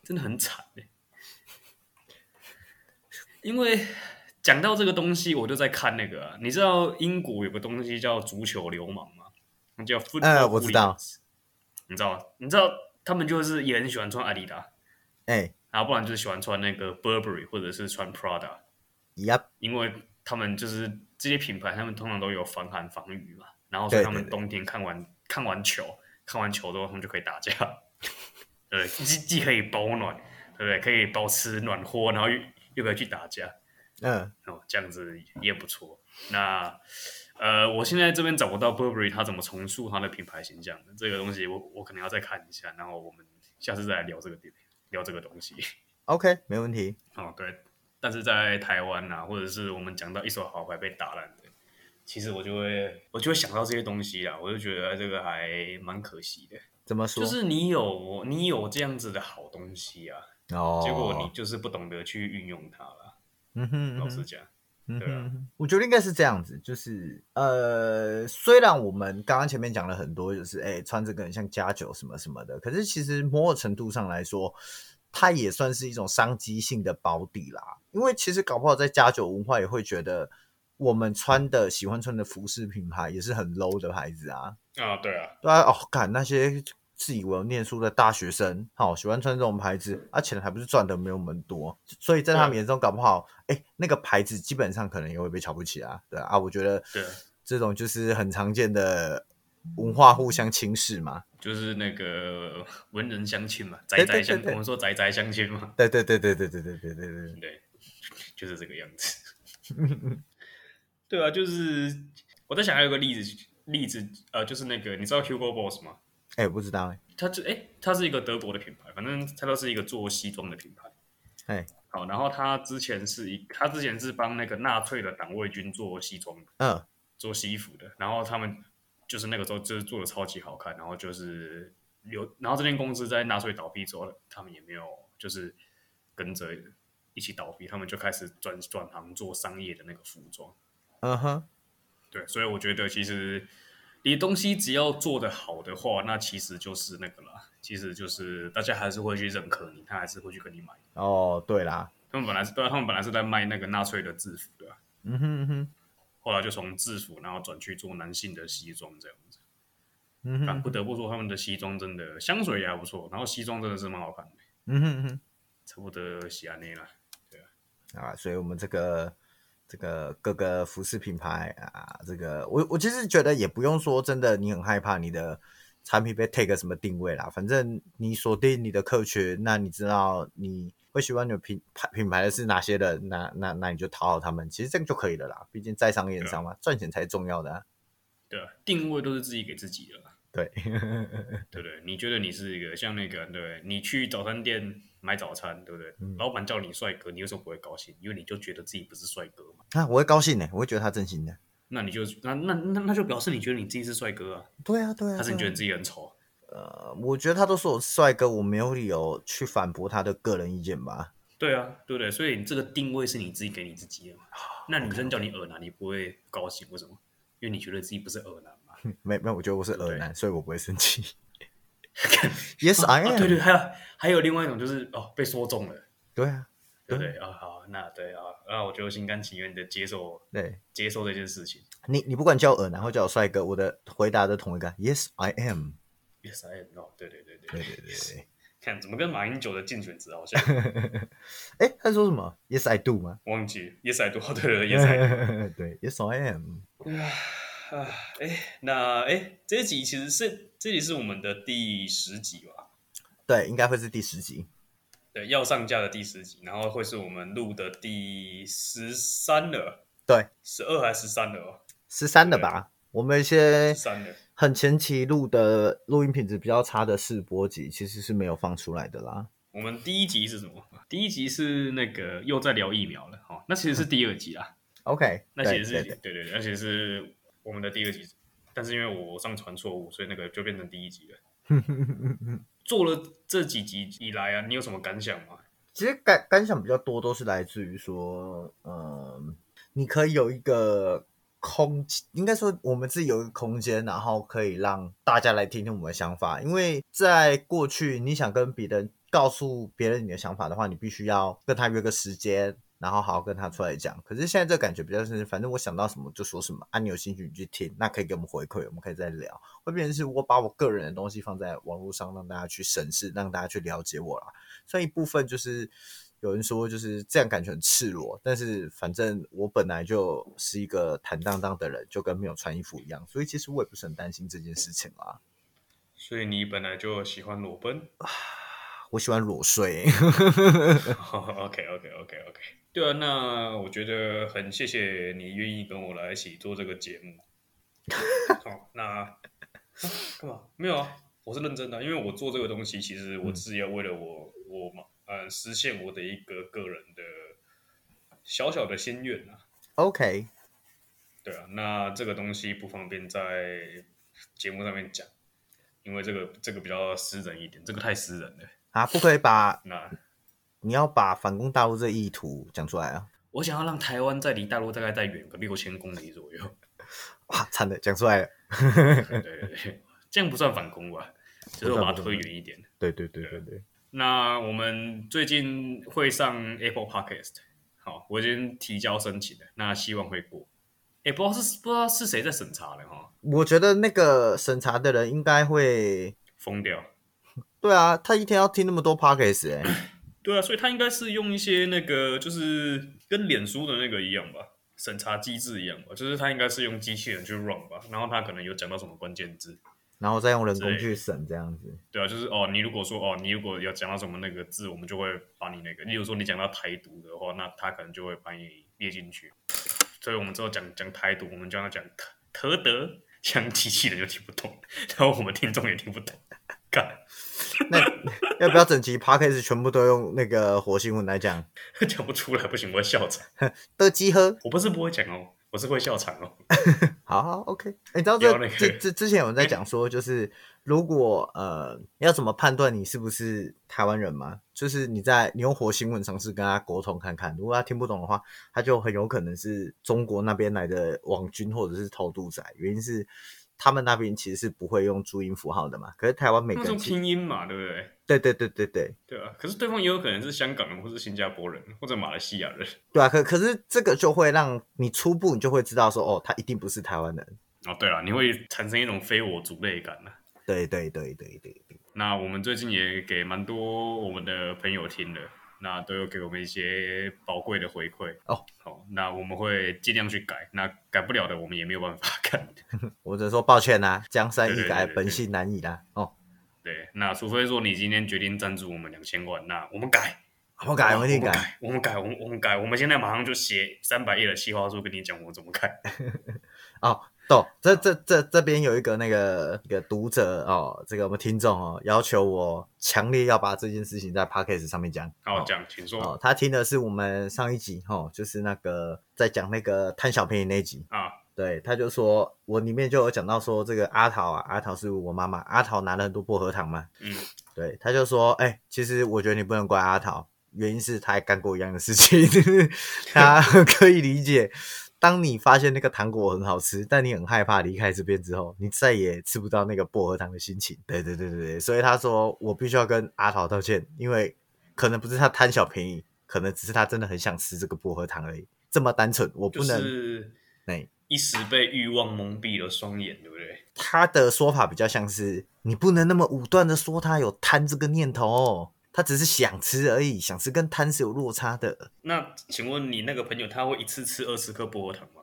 真的很惨哎。因为讲到这个东西，我就在看那个、啊，你知道英国有个东西叫足球流氓吗？叫 football，呃，我知道，你知道吗？你知道他们就是也很喜欢穿阿迪达。哎、欸，然后不然就是喜欢穿那个 Burberry 或者是穿 Prada，Yep. 因为他们就是这些品牌，他们通常都有防寒防雨嘛，然后所以他们冬天看完看完球，看完球之后他们就可以打架。<laughs> 对，既既可以保暖，对不对？可以保持暖和，然后又又可以去打架，嗯，哦，这样子也不错。那呃，我现在这边找不到 Burberry 它怎么重塑它的品牌形象的这个东西我，我我可能要再看一下，然后我们下次再来聊这个点，聊这个东西。OK，没问题。<laughs> 哦，对，但是在台湾啊，或者是我们讲到一手好牌被打烂的，其实我就会我就会想到这些东西啊，我就觉得这个还蛮可惜的。怎么说？就是你有你有这样子的好东西啊，哦，结果你就是不懂得去运用它了。嗯哼，嗯哼，老实讲。嗯对啊，我觉得应该是这样子，就是呃，虽然我们刚刚前面讲了很多，就是哎、欸，穿这个很像加酒什么什么的，可是其实某种程度上来说，它也算是一种商机性的保底啦。因为其实搞不好在加酒文化也会觉得，我们穿的喜欢穿的服饰品牌也是很 low 的牌子啊。啊，对啊，对啊，哦，看那些。自以为有念书的大学生，好喜欢穿这种牌子，而、啊、钱还不是赚的没有我们多，所以在他们眼中搞不好，哎、欸，那个牌子基本上可能也会被瞧不起啊，对啊，我觉得，对，这种就是很常见的文化互相轻视嘛，就是那个文人相亲嘛，宅宅相，我们说宅宅相亲嘛，对对对对对对对对对对。对，就是这个样子，<laughs> 对啊，就是我在想还有个例子，例子呃，就是那个你知道 Hugo Boss 吗？哎、欸，不知道哎、欸，它这哎，它是一个德国的品牌，反正它都是一个做西装的品牌。哎、欸，好，然后他之前是一，他之前是帮那个纳粹的党卫军做西装的，嗯，做西服的。然后他们就是那个时候就是做的超级好看，然后就是有，然后这间公司在纳粹倒闭之后，他们也没有就是跟着一起倒闭，他们就开始转转行做商业的那个服装。嗯哼，对，所以我觉得其实。你东西只要做得好的话，那其实就是那个啦，其实就是大家还是会去认可你，他还是会去跟你买。哦，对啦，他们本来是对，他们本来是在卖那个纳粹的制服的，嗯哼嗯哼，后来就从制服然后转去做男性的西装这样子。嗯哼，但不得不说他们的西装真的香水也还不错，然后西装真的是蛮好看的。嗯哼嗯哼，差不多喜欢那啦，对啊，啊，所以我们这个。这个各个服饰品牌啊，这个我我其实觉得也不用说真的，你很害怕你的产品被 take 什么定位啦，反正你锁定你的客群，那你知道你会喜欢你的品牌品牌的是哪些人，那那那你就讨好他们，其实这个就可以了啦。毕竟在商言商嘛，赚钱才是重要的。对，定位都是自己给自己的。对，对对，你觉得你是一个像那个，对，你去早餐店。买早餐，对不对？嗯、老板叫你帅哥，你为什么不会高兴？因为你就觉得自己不是帅哥嘛。啊，我会高兴呢，我会觉得他真心的。那你就那那那那就表示你觉得你自己是帅哥啊？对啊，对啊。还是你觉得自己很丑？呃，我觉得他都说我是帅哥，我没有理由去反驳他的个人意见吧？对啊，对不对？所以你这个定位是你自己给你自己的嘛？那女生叫你恶男，你不会高兴？为什么？因为你觉得自己不是恶男嘛？<laughs> 没没，我觉得我是耳男，所以我不会生气。<laughs> Yes, I am.、哦、对对，还有还有另外一种就是哦，被说中了。对啊，对不对啊？好，那对啊，那，我就心甘情愿的接受，对，接受这件事情。你你不管叫我耳男或叫我帅哥，我的回答都同一个。Yes, I am. Yes, I am. 哦，对对对对对对对对。看怎么跟马英九的竞选词好像？<laughs> 哎，他说什么？Yes, I do 吗？忘记。Yes, I do。对对对，Yes, I do。对，Yes, I am。啊，哎，那哎，这一集其实是这里是我们的第十集吧？对，应该会是第十集。对，要上架的第十集，然后会是我们录的第十三了。对，十二还是十三了哦？十三了吧？我们一些很前期录的录音品质比较差的试播集，其实是没有放出来的啦。我们第一集是什么？第一集是那个又在聊疫苗了，哦，那其实是第二集啦。<laughs> OK，那其实是对对对，对，对，而且是。我们的第二集，但是因为我上传错误，所以那个就变成第一集了。<laughs> 做了这几集以来啊，你有什么感想吗？其实感感想比较多，都是来自于说，嗯，你可以有一个空，应该说我们自己有一个空间，然后可以让大家来听听我们的想法。因为在过去，你想跟别人告诉别人你的想法的话，你必须要跟他约个时间。然后好好跟他出来讲，可是现在这感觉比较是，反正我想到什么就说什么，啊，你有兴趣你去听，那可以给我们回馈，我们可以再聊。会变成是我把我个人的东西放在网络上，让大家去审视，让大家去了解我啦。所以一部分就是有人说就是这样感觉很赤裸，但是反正我本来就是一个坦荡荡的人，就跟没有穿衣服一样，所以其实我也不是很担心这件事情啦。所以你本来就喜欢裸奔？<sighs> 我喜欢裸睡。<laughs> OK OK OK OK，对啊，那我觉得很谢谢你愿意跟我来一起做这个节目。好，那、啊、干嘛？没有啊，我是认真的，因为我做这个东西，其实我是要为了我我嘛，呃，实现我的一个个人的小小的心愿啊。OK，对啊，那这个东西不方便在节目上面讲，因为这个这个比较私人一点，这个太私人了啊，不可以把 <laughs> 那你要把反攻大陆这意图讲出来啊！我想要让台湾在离大陆大概再远个六千公里左右。<laughs> 哇，惨的，讲出来了。<laughs> 对对对，<laughs> 这样不算反攻吧？就是我把它推远一点。对对对对对。那我们最近会上 Apple Podcast，好，我已经提交申请了，那希望会过。哎、欸，不知道是不知道是谁在审查的哈？我觉得那个审查的人应该会疯掉。对啊，他一天要听那么多 Podcast 哎、欸。对啊，所以他应该是用一些那个，就是跟脸书的那个一样吧。审查机制一样吧，就是他应该是用机器人去 run 吧，然后他可能有讲到什么关键字，然后再用人工去审这样子。对啊，就是哦，你如果说哦，你如果要讲到什么那个字，我们就会把你那个，例如说你讲到台独的话，那他可能就会把你列进去。所以我们之后讲讲台独，我们就要讲特德，这样机器人就听不懂，然后我们听众也听不懂。干，那 <laughs> 要不要整集 Podcast 全部都用那个火星文来讲？<laughs> 讲不出来，不行，我会笑场。的集合，我不是不会讲哦，我是会笑场哦。<laughs> 好好，OK。你知道这、那个、这这之前有人在讲说，就是、欸、如果呃要怎么判断你是不是台湾人吗？就是你在你用火星文尝试跟他沟通看看，如果他听不懂的话，他就很有可能是中国那边来的网军或者是偷渡仔。原因是。他们那边其实是不会用注音符号的嘛，可是台湾每个人用拼音嘛，对不对？对对对对对对啊！可是对方也有可能是香港人，或是新加坡人，或者马来西亚人，对啊。可可是这个就会让你初步你就会知道说，哦，他一定不是台湾人哦。对啊，你会产生一种非我族类感呢。对对对对对对。那我们最近也给蛮多我们的朋友听的。那都有给我们一些宝贵的回馈哦。好，那我们会尽量去改。那改不了的，我们也没有办法改。<laughs> 我只能说抱歉呐、啊，江山易改，本性难移啦。哦，对，那除非说你今天决定赞助我们两千万，那我们改，我们改，我们改，我们改，我们我们改，我们现在马上就写三百页的企划书跟你讲我怎么改。<laughs> 哦。哦，这这这这边有一个那个一个读者哦，这个我们听众哦，要求我强烈要把这件事情在 Podcast 上面讲。好，讲，请说。哦，他听的是我们上一集哦，就是那个在讲那个贪小便宜那集啊。对，他就说我里面就有讲到说这个阿桃啊，阿桃是我妈妈，阿桃拿了很多薄荷糖嘛。嗯，对，他就说，哎，其实我觉得你不能怪阿桃，原因是他也干过一样的事情，<laughs> 他 <laughs> 可以理解。当你发现那个糖果很好吃，但你很害怕离开这边之后，你再也吃不到那个薄荷糖的心情。对对对对对，所以他说我必须要跟阿桃道歉，因为可能不是他贪小便宜，可能只是他真的很想吃这个薄荷糖而已，这么单纯，我不能。就是一时被欲望蒙蔽了双眼，对不对？他的说法比较像是你不能那么武断的说他有贪这个念头哦。他只是想吃而已，想吃跟贪是有落差的。那请问你那个朋友他会一次吃二十颗薄荷糖吗？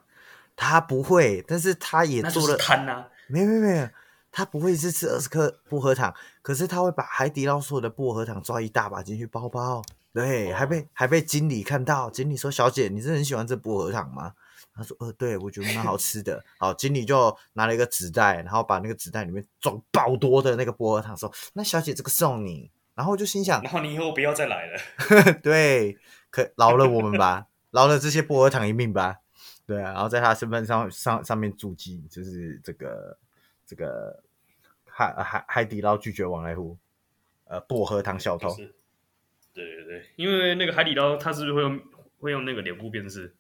他不会，但是他也做了贪啊。没有没有没有，他不会一次吃二十颗薄荷糖，可是他会把海底捞所有的薄荷糖抓一大把进去包包。对，哦、还被还被经理看到，经理说：“小姐，你是很喜欢这薄荷糖吗？”他说：“呃，对，我觉得蛮好吃的。”好，经理就拿了一个纸袋，然后把那个纸袋里面装爆多的那个薄荷糖，说：“那小姐，这个送你。”然后就心想，然后你以后不要再来了。<laughs> 对，可饶了我们吧，饶了这些薄荷糖一命吧。对啊，然后在他身份上上上面注记，就是这个这个海海海底捞拒绝往来户，呃，薄荷糖小偷。对对对，因为那个海底捞，他是不是会用会用那个脸部辨识？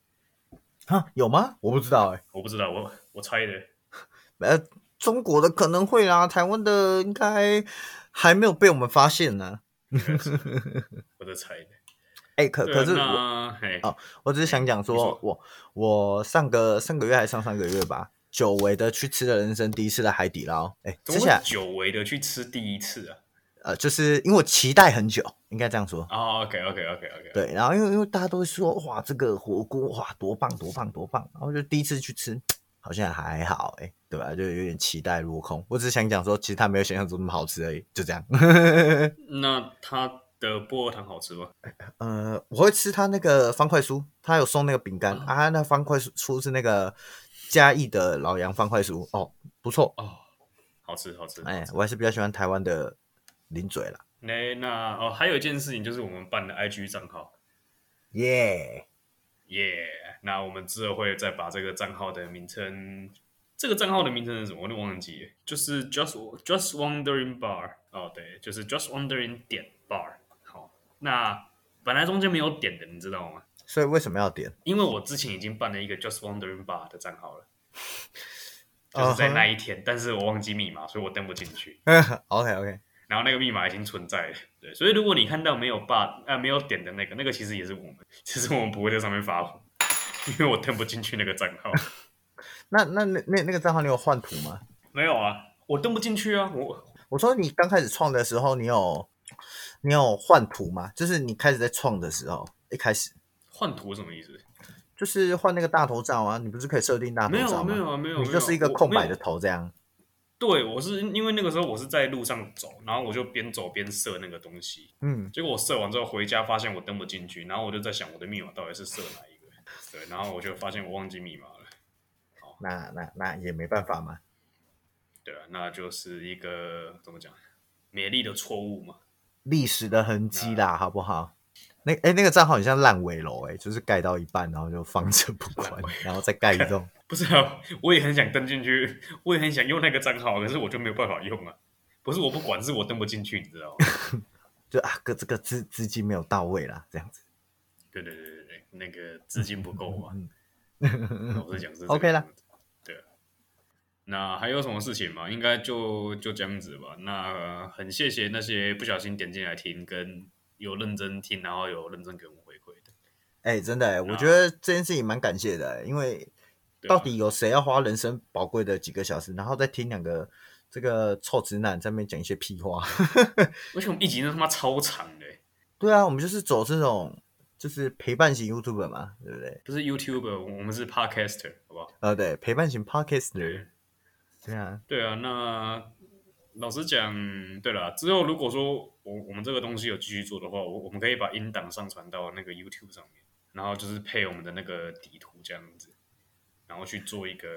啊，有吗？我不知道哎、欸，我不知道，我我猜的。<laughs> 呃，中国的可能会啦，台湾的应该。还没有被我们发现呢、啊，<laughs> 我在猜呢。哎、欸，可可是我哦，我只是想讲说，我我上个上个月还是上上个月吧，久违的去吃了人生第一次的海底捞。哎、欸，之前久违的去吃第一次啊，呃，就是因为我期待很久，应该这样说。哦，OK OK OK OK。对，然后因为因为大家都会说，哇，这个火锅哇多棒多棒多棒，然后就第一次去吃。好像还好哎、欸，对吧？就有点期待落空。我只是想讲说，其实它没有想象中那么好吃而已，就这样。<laughs> 那它的薄荷糖好吃吗？呃，我会吃它那个方块酥，它有送那个饼干、哦、啊，那方块酥是那个嘉义的老杨方块酥哦，不错哦，好吃好吃。哎，我还是比较喜欢台湾的零嘴啦。那那哦，还有一件事情就是我们办的 IG 账号，耶耶，那我们之后会再把这个账号的名称，这个账号的名称是什么？我都忘记了，就是 Just Just Wondering Bar 哦，对，就是 Just Wondering 点 Bar。好，那本来中间没有点的，你知道吗？所以为什么要点？因为我之前已经办了一个 Just Wondering Bar 的账号了，就是在那一天，uh huh. 但是我忘记密码，所以我登不进去。<laughs> OK OK。<laughs> 然后那个密码已经存在了，对，所以如果你看到没有 bar 啊没有点的那个，那个其实也是我们，其实我们不会在上面发红，因为我登不进去那个账号。<laughs> 那那那那那个账号你有换图吗？没有啊，我登不进去啊。我我说你刚开始创的时候，你有你有换图吗？就是你开始在创的时候，一开始换图什么意思？就是换那个大头照啊，你不是可以设定大头照吗？没有啊，没有啊，没有，你就是一个空白的头这样。对，我是因为那个时候我是在路上走，然后我就边走边设那个东西，嗯，结果我设完之后回家发现我登不进去，然后我就在想我的密码到底是设哪？对，然后我就发现我忘记密码了。好，那那那也没办法嘛。对啊，那就是一个怎么讲，美丽的错误嘛，历史的痕迹啦，好不好？那哎，那个账号很像烂尾楼，哎，就是盖到一半然后就放着不管，然后再盖一栋。<laughs> 不是啊，我也很想登进去，我也很想用那个账号，可是我就没有办法用啊。不是我不管，是我登不进去，你知道吗？<laughs> 就啊，个这个资资金没有到位啦，这样子。对对对，那个资金不够嘛。<laughs> 我是讲是 OK 啦。对。那还有什么事情吗？应该就就这样子吧。那很谢谢那些不小心点进来听，跟有认真听，然后有认真给我们回馈的。哎、欸，真的、欸，我觉得这件事情蛮感谢的、欸，因为。到底有谁要花人生宝贵的几个小时，然后再听两个这个臭直男在那边讲一些屁话？<laughs> 为什么一集都他妈超长的？对啊，我们就是走这种就是陪伴型 YouTuber 嘛，对不对？不是 YouTuber，我们是 Podcaster，好不好？呃，对，陪伴型 Podcaster。对，对啊，对啊。那老实讲，对了，之后如果说我我们这个东西有继续做的话，我我们可以把音档上传到那个 YouTube 上面，然后就是配我们的那个底图这样子。然后去做一个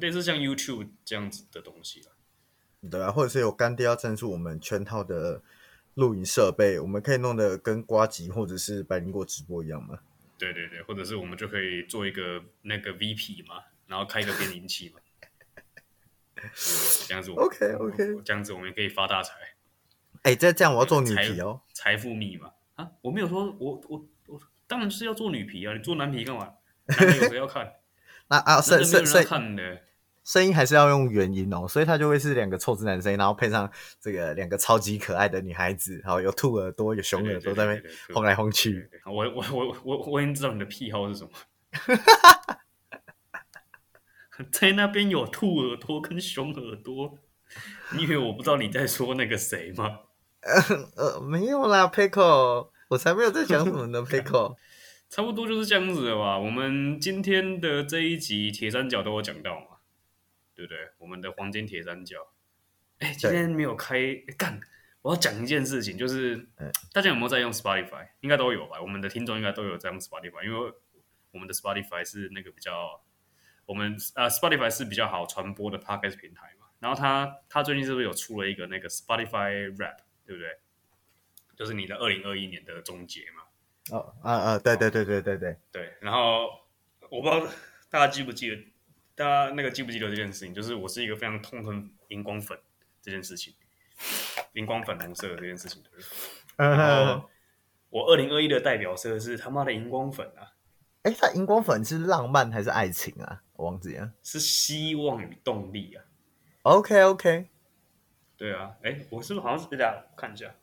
类似像 YouTube 这样子的东西了，对啊，或者是有干爹要赞助我们全套的录影设备，我们可以弄得跟瓜吉或者是百灵果直播一样吗？对对对，或者是我们就可以做一个那个 VP 嘛，然后开一个变音器嘛，这样子 OK OK，这样子我们也可以发大财。哎，这这样我要做女皮哦，财富密码啊，我没有说我我我当然是要做女皮啊，你做男皮干嘛？<laughs> 男皮有谁要看？那啊，声声声声音还是要用原音哦，所以它就会是两个臭直男声，然后配上这个两个超级可爱的女孩子，然后有兔耳朵，有熊耳朵在那边晃来晃去。我我我我我已经知道你的癖好是什么，在那边有兔耳朵跟熊耳朵，你以为我不知道你在说那个谁吗？呃呃，没有啦，Pickle，我才没有在讲什么呢，Pickle。差不多就是这样子的吧。我们今天的这一集铁三角都有讲到，对不对？我们的黄金铁三角。哎，今天没有开干，我要讲一件事情，就是大家有没有在用 Spotify？应该都有吧。我们的听众应该都有在用 Spotify，因为我们的 Spotify 是那个比较，我们呃 Spotify 是比较好传播的 Podcast 平台嘛。然后他他最近是不是有出了一个那个 Spotify Rap，对不对？就是你的二零二一年的终结嘛。哦，啊啊，对对对对对对对，然后我不知道大家记不记得，大家那个记不记得这件事情，就是我是一个非常痛恨荧光粉这件事情，荧光粉红色的这件事情的人。然后我二零二一的代表色是他妈的荧光粉啊！哎，他荧光粉是浪漫还是爱情啊？我忘记了，是希望与动力啊。OK OK，对啊，哎，我是不是好像是大家看一下？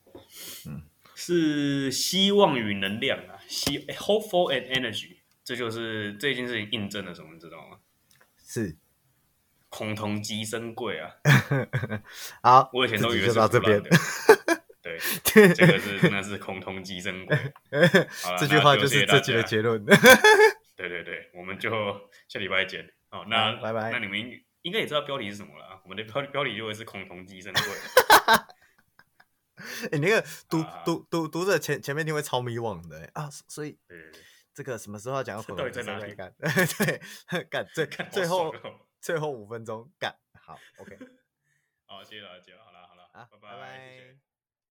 嗯。是希望与能量啊，希 hopeful and energy，这就是这件事情印证了什么，你知道吗？是恐同即生贵啊！<laughs> 好，我以前都以为是到这边，对，<laughs> 这个是真的是恐同即生贵。<laughs> 这句话就是这集的结论。对对对，我们就下礼拜见。好，那拜拜。那你们应该也知道标题是什么了。我们的标标题就会是恐同寄生会。你、欸、那个读读读读者前前面听会超迷惘的啊，所以这个什么时候要讲到？到底在哪里干？<laughs> 对，<laughs> 干最 <laughs> 最后最后五分钟干好，OK。好，谢谢大家，好了好了，啊，拜拜。拜拜。